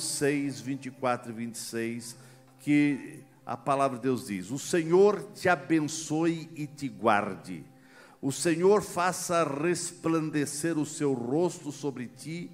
número 6, 24 e 26, que a palavra de Deus diz: O Senhor te abençoe e te guarde. O Senhor faça resplandecer o seu rosto sobre ti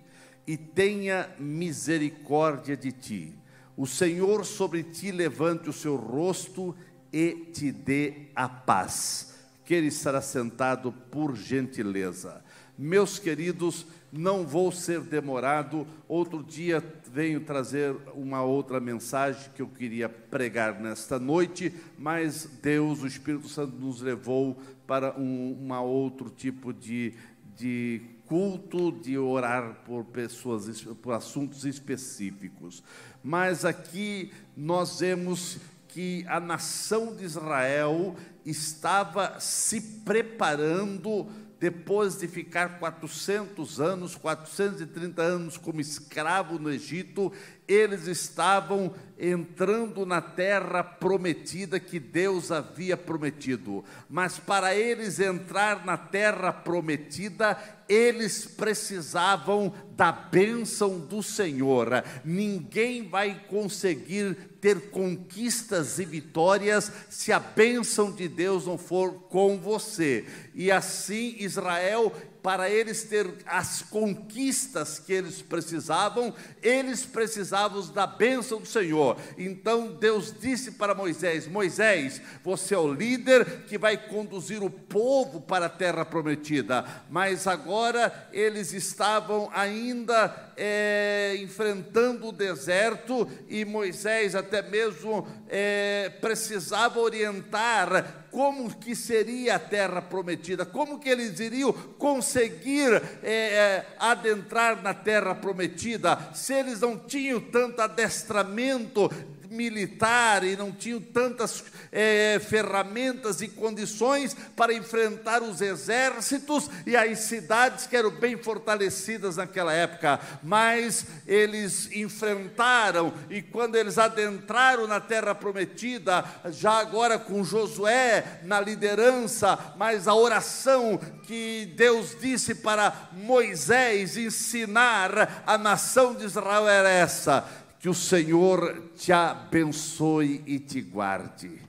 e tenha misericórdia de ti. O Senhor sobre ti levante o seu rosto e te dê a paz. Queira estar sentado por gentileza. Meus queridos, não vou ser demorado. Outro dia venho trazer uma outra mensagem que eu queria pregar nesta noite, mas Deus, o Espírito Santo, nos levou para um uma outro tipo de, de culto, de orar por pessoas, por assuntos específicos. Mas aqui nós vemos que a nação de Israel estava se preparando depois de ficar 400 anos, 430 anos como escravo no Egito, eles estavam entrando na terra prometida que Deus havia prometido. Mas para eles entrar na terra prometida, eles precisavam da bênção do Senhor. Ninguém vai conseguir ter conquistas e vitórias se a bênção de Deus não for com você. E assim Israel para eles ter as conquistas que eles precisavam, eles precisavam da bênção do Senhor. Então Deus disse para Moisés: Moisés, você é o líder que vai conduzir o povo para a terra prometida. Mas agora eles estavam ainda é, enfrentando o deserto e Moisés até mesmo é, precisava orientar como que seria a terra prometida, como que eles iriam conseguir é, é, adentrar na terra prometida, se eles não tinham tanto adestramento militar e não tinham tantas é, ferramentas e condições para enfrentar os exércitos e as cidades que eram bem fortalecidas naquela época, mas eles enfrentaram e quando eles adentraram na terra prometida, já agora com Josué na liderança, mas a oração que Deus disse para Moisés ensinar a nação de Israel era essa: que o Senhor te abençoe e te guarde.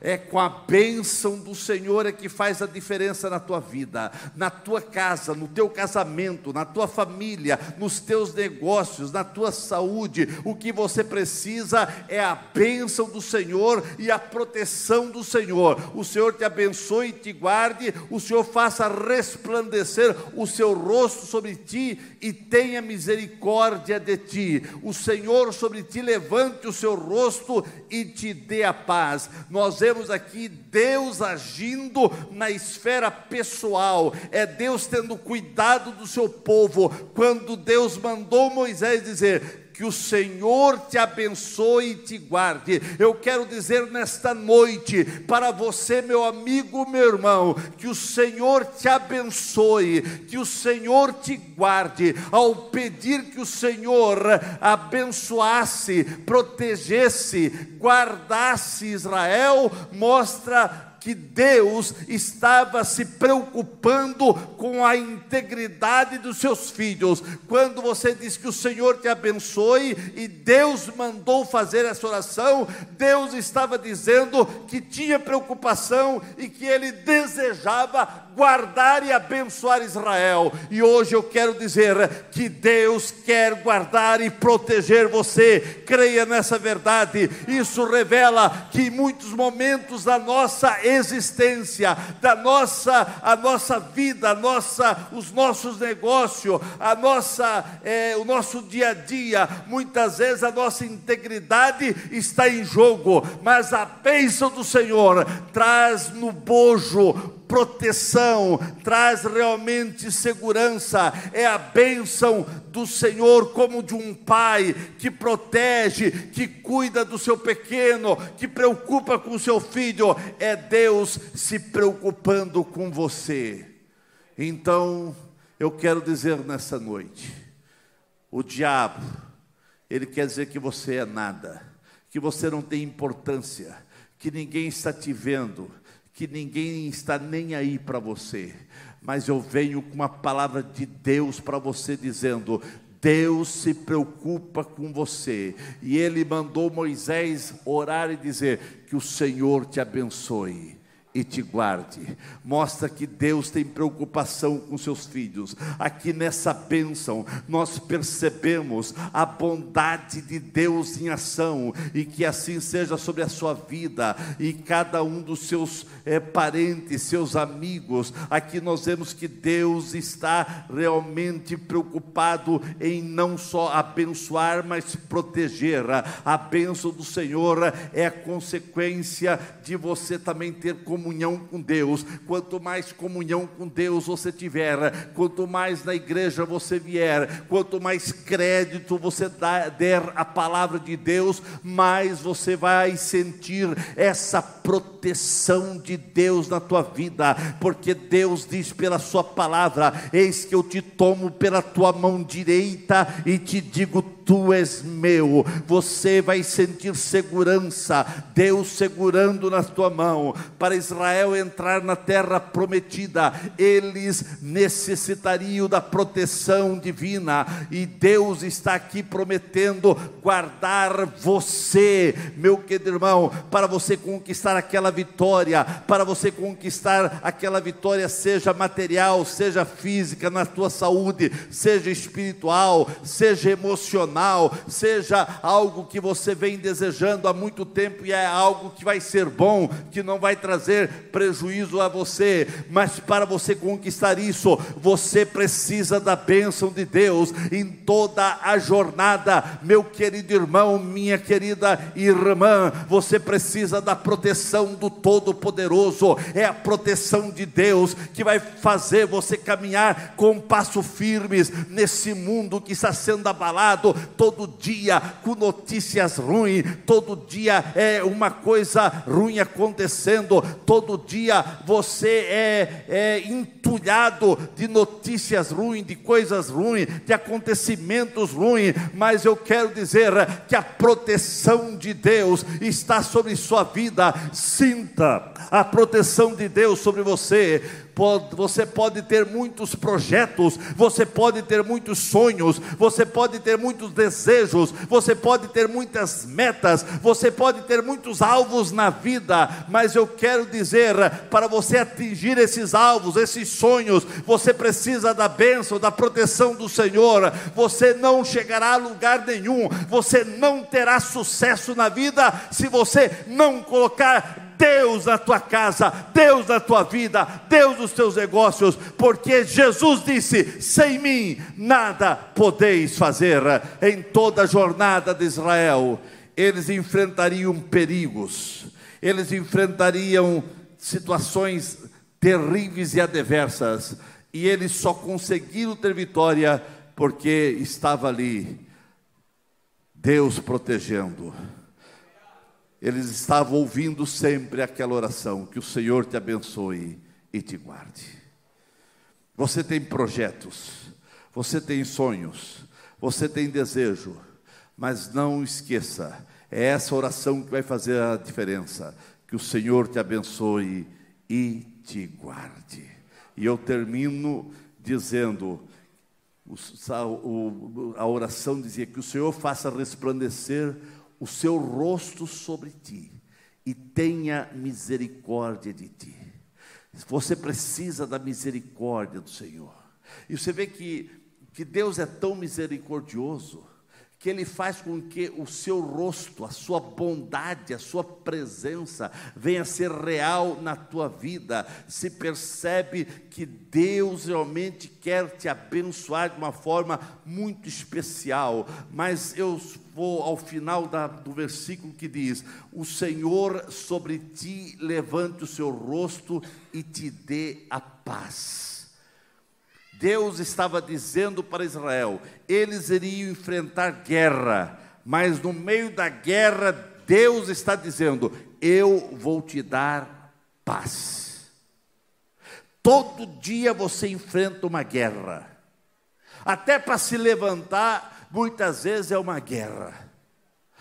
É com a bênção do Senhor é que faz a diferença na tua vida, na tua casa, no teu casamento, na tua família, nos teus negócios, na tua saúde. O que você precisa é a bênção do Senhor e a proteção do Senhor. O Senhor te abençoe e te guarde, o Senhor faça resplandecer o seu rosto sobre ti e tenha misericórdia de ti. O Senhor sobre ti levante o seu rosto e te dê a paz. Nós vemos aqui Deus agindo na esfera pessoal, é Deus tendo cuidado do seu povo, quando Deus mandou Moisés dizer: que o Senhor te abençoe e te guarde. Eu quero dizer nesta noite para você, meu amigo, meu irmão, que o Senhor te abençoe, que o Senhor te guarde. Ao pedir que o Senhor abençoasse, protegesse, guardasse Israel, mostra que Deus estava se preocupando com a integridade dos seus filhos. Quando você diz que o Senhor te abençoe e Deus mandou fazer essa oração, Deus estava dizendo que tinha preocupação e que ele desejava guardar e abençoar Israel. E hoje eu quero dizer que Deus quer guardar e proteger você. Creia nessa verdade. Isso revela que em muitos momentos da nossa existência, da nossa a nossa vida, a nossa os nossos negócios, a nossa é, o nosso dia a dia, muitas vezes a nossa integridade está em jogo, mas a bênção do Senhor traz no bojo proteção, traz realmente segurança, é a bênção do Senhor como de um pai que protege, que cuida do seu pequeno, que preocupa com o seu filho, é Deus se preocupando com você. Então, eu quero dizer nessa noite, o diabo, ele quer dizer que você é nada, que você não tem importância, que ninguém está te vendo, que ninguém está nem aí para você, mas eu venho com uma palavra de Deus para você dizendo: Deus se preocupa com você. E ele mandou Moisés orar e dizer: Que o Senhor te abençoe e te guarde. Mostra que Deus tem preocupação com seus filhos. Aqui nessa bênção, nós percebemos a bondade de Deus em ação e que assim seja sobre a sua vida e cada um dos seus é, parentes, seus amigos. Aqui nós vemos que Deus está realmente preocupado em não só abençoar, mas proteger. A bênção do Senhor é a consequência de você também ter como comunhão com Deus. Quanto mais comunhão com Deus você tiver, quanto mais na igreja você vier, quanto mais crédito você der à palavra de Deus, mais você vai sentir essa proteção de Deus na tua vida, porque Deus diz pela Sua palavra: Eis que eu te tomo pela tua mão direita e te digo tu és meu. Você vai sentir segurança, Deus segurando na tua mão. Para Israel entrar na terra prometida, eles necessitariam da proteção divina, e Deus está aqui prometendo guardar você, meu querido irmão, para você conquistar aquela vitória, para você conquistar aquela vitória, seja material, seja física, na tua saúde, seja espiritual, seja emocional seja algo que você vem desejando há muito tempo e é algo que vai ser bom, que não vai trazer prejuízo a você, mas para você conquistar isso, você precisa da bênção de Deus em toda a jornada, meu querido irmão, minha querida irmã, você precisa da proteção do Todo-Poderoso, é a proteção de Deus que vai fazer você caminhar com passo firmes nesse mundo que está sendo abalado, todo dia com notícias ruins, todo dia é uma coisa ruim acontecendo, todo dia você é, é entulhado de notícias ruins, de coisas ruins, de acontecimentos ruins, mas eu quero dizer que a proteção de Deus está sobre sua vida, sinta a proteção de Deus sobre você você pode ter muitos projetos, você pode ter muitos sonhos, você pode ter muitos desejos, você pode ter muitas metas, você pode ter muitos alvos na vida, mas eu quero dizer, para você atingir esses alvos, esses sonhos, você precisa da bênção, da proteção do Senhor. Você não chegará a lugar nenhum, você não terá sucesso na vida se você não colocar Deus na tua casa, Deus na tua vida, Deus nos teus negócios, porque Jesus disse: sem mim nada podeis fazer. Em toda a jornada de Israel, eles enfrentariam perigos, eles enfrentariam situações terríveis e adversas, e eles só conseguiram ter vitória porque estava ali Deus protegendo eles estavam ouvindo sempre aquela oração: que o Senhor te abençoe e te guarde. Você tem projetos, você tem sonhos, você tem desejo, mas não esqueça, é essa oração que vai fazer a diferença. Que o Senhor te abençoe e te guarde. E eu termino dizendo: a oração dizia que o Senhor faça resplandecer o seu rosto sobre ti e tenha misericórdia de ti. Você precisa da misericórdia do Senhor. E você vê que, que Deus é tão misericordioso que Ele faz com que o seu rosto, a sua bondade, a sua presença venha a ser real na tua vida. Se percebe que Deus realmente quer te abençoar de uma forma muito especial. Mas eu vou ao final da, do versículo que diz: O Senhor sobre ti levante o seu rosto e te dê a paz. Deus estava dizendo para Israel: eles iriam enfrentar guerra, mas no meio da guerra, Deus está dizendo: eu vou te dar paz. Todo dia você enfrenta uma guerra, até para se levantar, muitas vezes é uma guerra.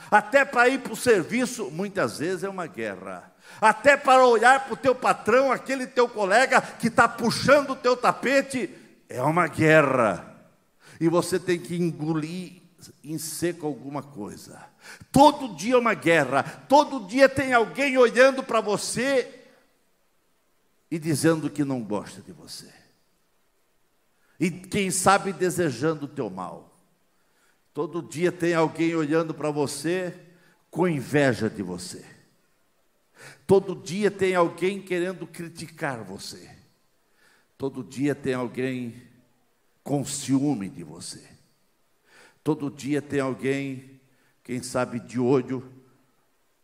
Até para ir para o serviço, muitas vezes é uma guerra. Até para olhar para o teu patrão, aquele teu colega que está puxando o teu tapete, é uma guerra. e você tem que engolir em seco alguma coisa. Todo dia é uma guerra, todo dia tem alguém olhando para você e dizendo que não gosta de você. E quem sabe desejando o teu mal. Todo dia tem alguém olhando para você com inveja de você. Todo dia tem alguém querendo criticar você. Todo dia tem alguém com ciúme de você. Todo dia tem alguém, quem sabe, de olho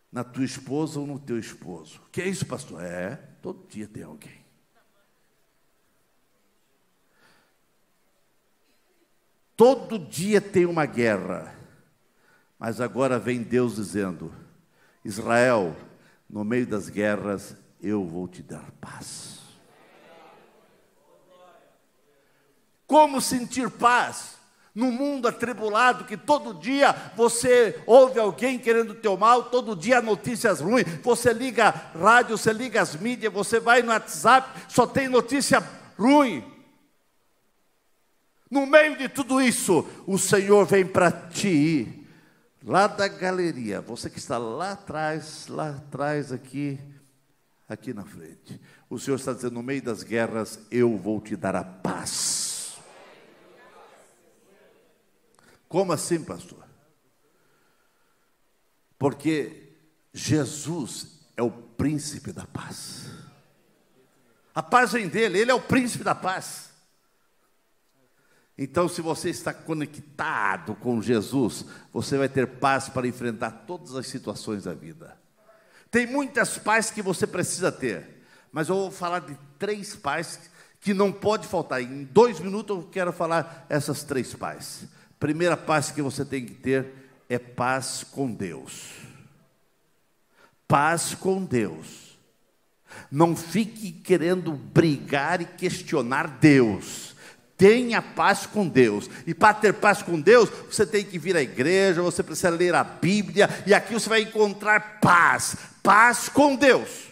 na tua esposa ou no teu esposo. Que é isso, pastor? É, todo dia tem alguém. Todo dia tem uma guerra. Mas agora vem Deus dizendo: Israel, no meio das guerras, eu vou te dar paz. Como sentir paz? No mundo atribulado, que todo dia você ouve alguém querendo o teu mal, todo dia notícias ruins, você liga rádio, você liga as mídias, você vai no WhatsApp, só tem notícia ruim. No meio de tudo isso, o Senhor vem para ti, lá da galeria, você que está lá atrás, lá atrás, aqui, aqui na frente. O Senhor está dizendo: no meio das guerras, eu vou te dar a paz. Como assim, pastor? Porque Jesus é o príncipe da paz. A paz vem dele, ele é o príncipe da paz. Então, se você está conectado com Jesus, você vai ter paz para enfrentar todas as situações da vida. Tem muitas paz que você precisa ter, mas eu vou falar de três paz que não pode faltar. Em dois minutos eu quero falar essas três paz. Primeira paz que você tem que ter é paz com Deus. Paz com Deus. Não fique querendo brigar e questionar Deus. Tenha paz com Deus. E para ter paz com Deus, você tem que vir à igreja, você precisa ler a Bíblia, e aqui você vai encontrar paz. Paz com Deus.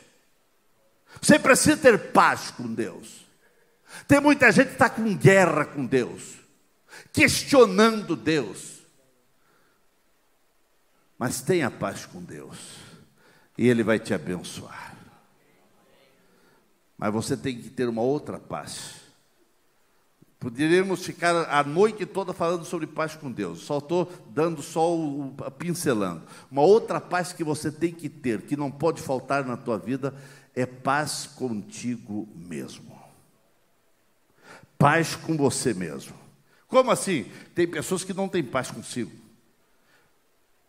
Você precisa ter paz com Deus. Tem muita gente que está com guerra com Deus, questionando Deus. Mas tenha paz com Deus, e Ele vai te abençoar. Mas você tem que ter uma outra paz Poderíamos ficar a noite toda falando sobre paz com Deus. Só estou dando só o, pincelando. Uma outra paz que você tem que ter, que não pode faltar na tua vida, é paz contigo mesmo. Paz com você mesmo. Como assim? Tem pessoas que não têm paz consigo.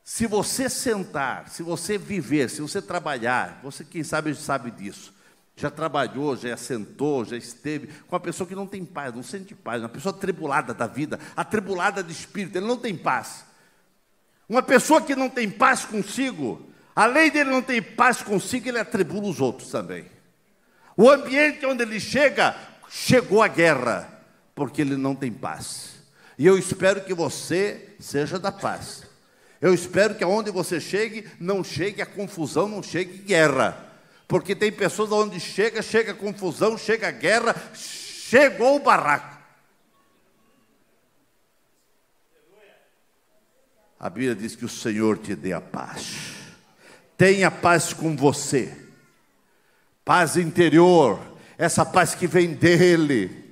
Se você sentar, se você viver, se você trabalhar, você quem sabe sabe disso já trabalhou, já assentou, já esteve com uma pessoa que não tem paz, não sente paz, uma pessoa atribulada da vida, atribulada de espírito, ele não tem paz. Uma pessoa que não tem paz consigo, além dele não ter paz consigo, ele atribula os outros também. O ambiente onde ele chega, chegou a guerra, porque ele não tem paz. E eu espero que você seja da paz. Eu espero que aonde você chegue, não chegue a confusão, não chegue guerra. Porque tem pessoas onde chega, chega confusão, chega guerra, chegou o barraco. A Bíblia diz que o Senhor te dê a paz. Tenha paz com você. Paz interior, essa paz que vem dele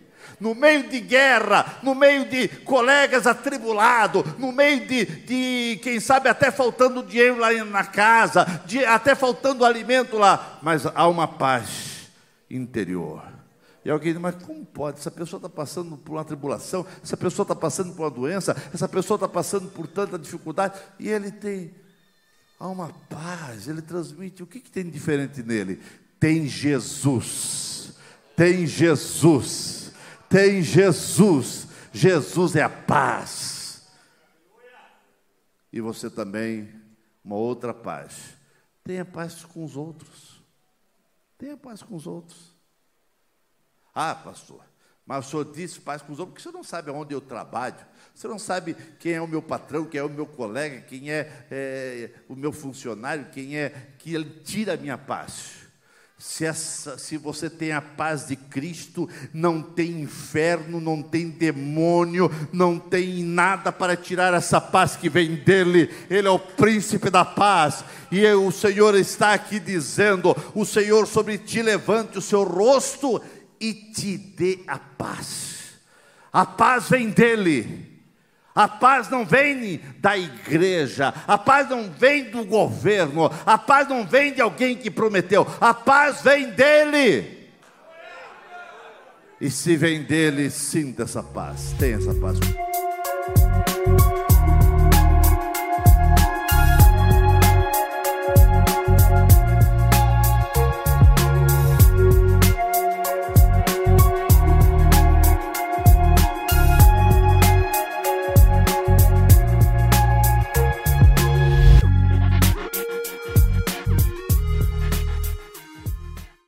no meio de guerra, no meio de colegas atribulados, no meio de, de, quem sabe, até faltando dinheiro lá na casa, de, até faltando alimento lá, mas há uma paz interior. E alguém diz, mas como pode? Essa pessoa está passando por uma tribulação, essa pessoa está passando por uma doença, essa pessoa está passando por tanta dificuldade, e ele tem há uma paz, ele transmite. O que, que tem de diferente nele? Tem Jesus, tem Jesus tem Jesus. Jesus é a paz. E você também, uma outra paz. Tenha paz com os outros. Tenha paz com os outros. Ah, pastor, mas o senhor disse paz com os outros, porque você não sabe aonde eu trabalho. Você não sabe quem é o meu patrão, quem é o meu colega, quem é, é o meu funcionário, quem é que ele tira a minha paz. Se, essa, se você tem a paz de Cristo, não tem inferno, não tem demônio, não tem nada para tirar essa paz que vem dele. Ele é o príncipe da paz. E o Senhor está aqui dizendo: O Senhor sobre ti levante o seu rosto e te dê a paz. A paz vem dele. A paz não vem da igreja, a paz não vem do governo, a paz não vem de alguém que prometeu, a paz vem dele. E se vem dele, sinta essa paz, tenha essa paz.